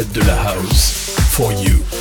Fred de la House. For you.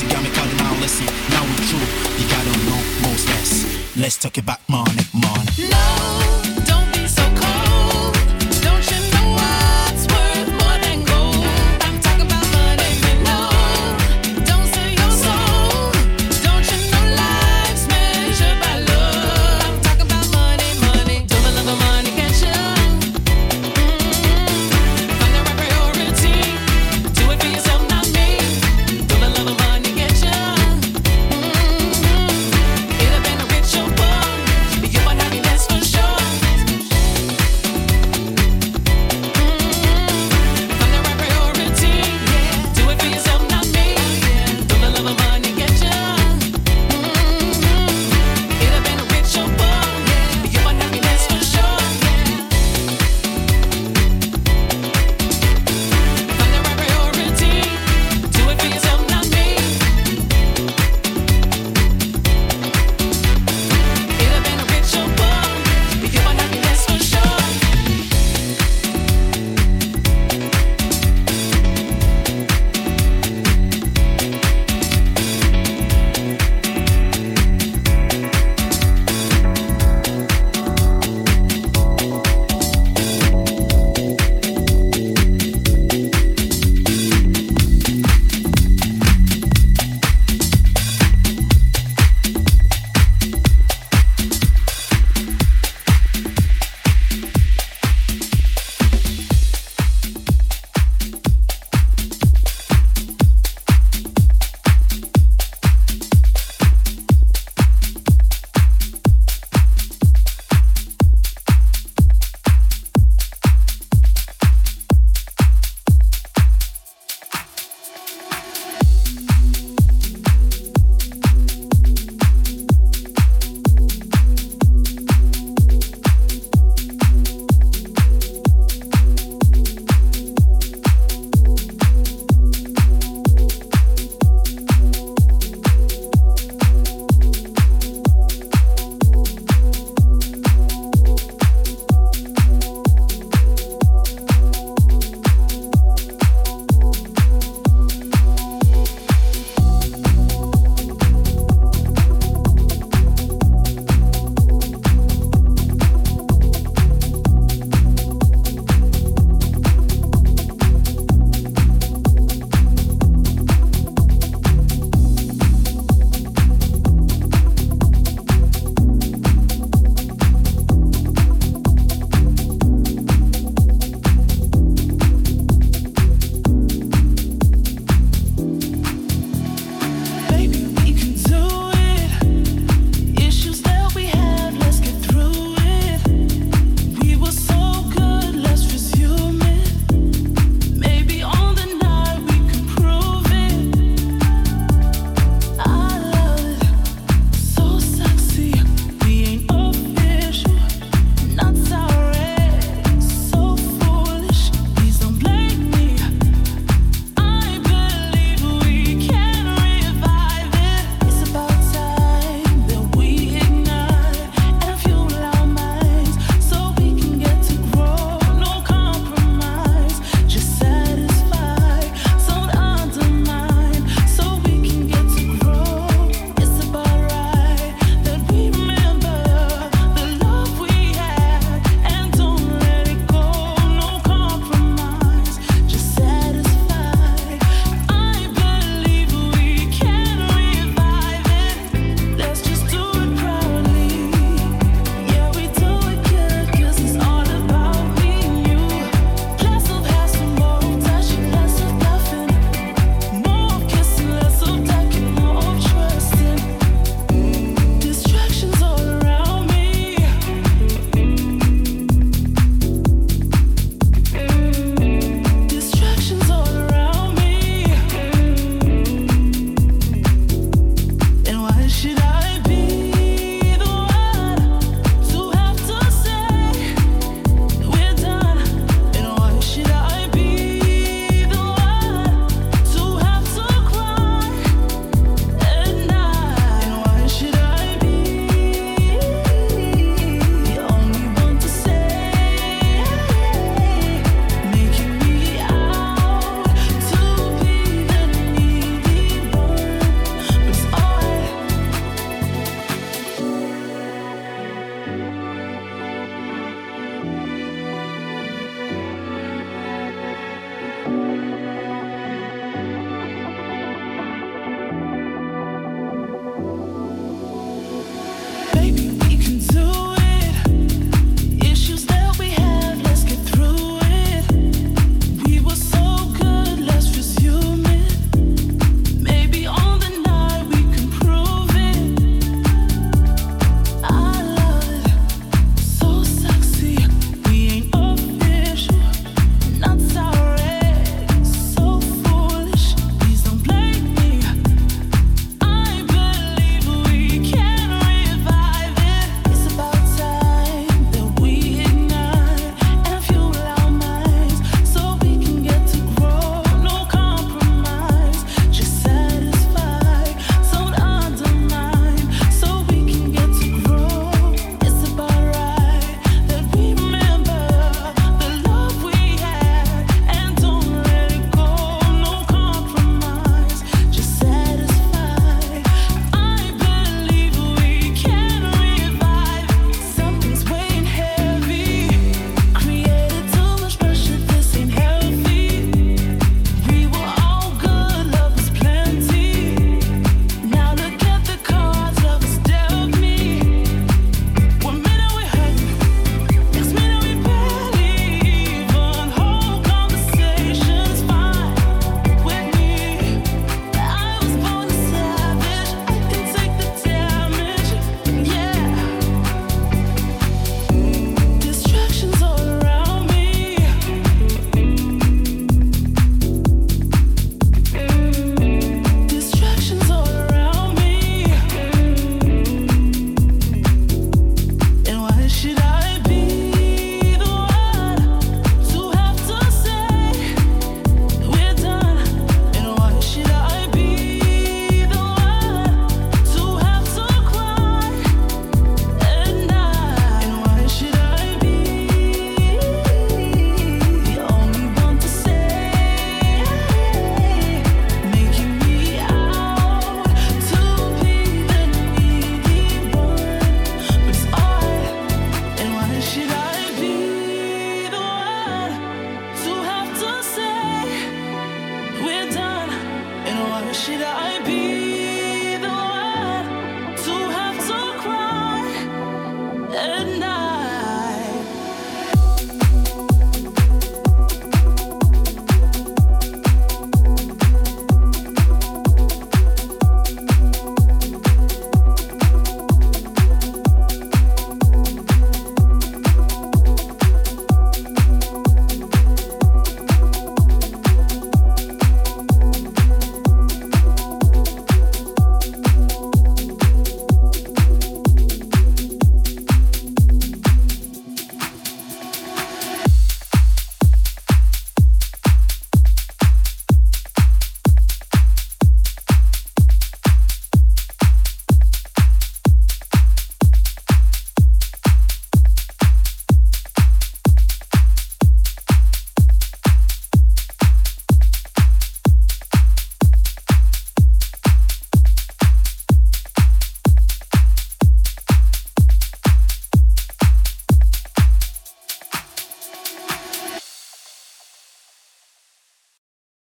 You Got me calling now, listen, now we true. You gotta know most less. Let's talk about money, money.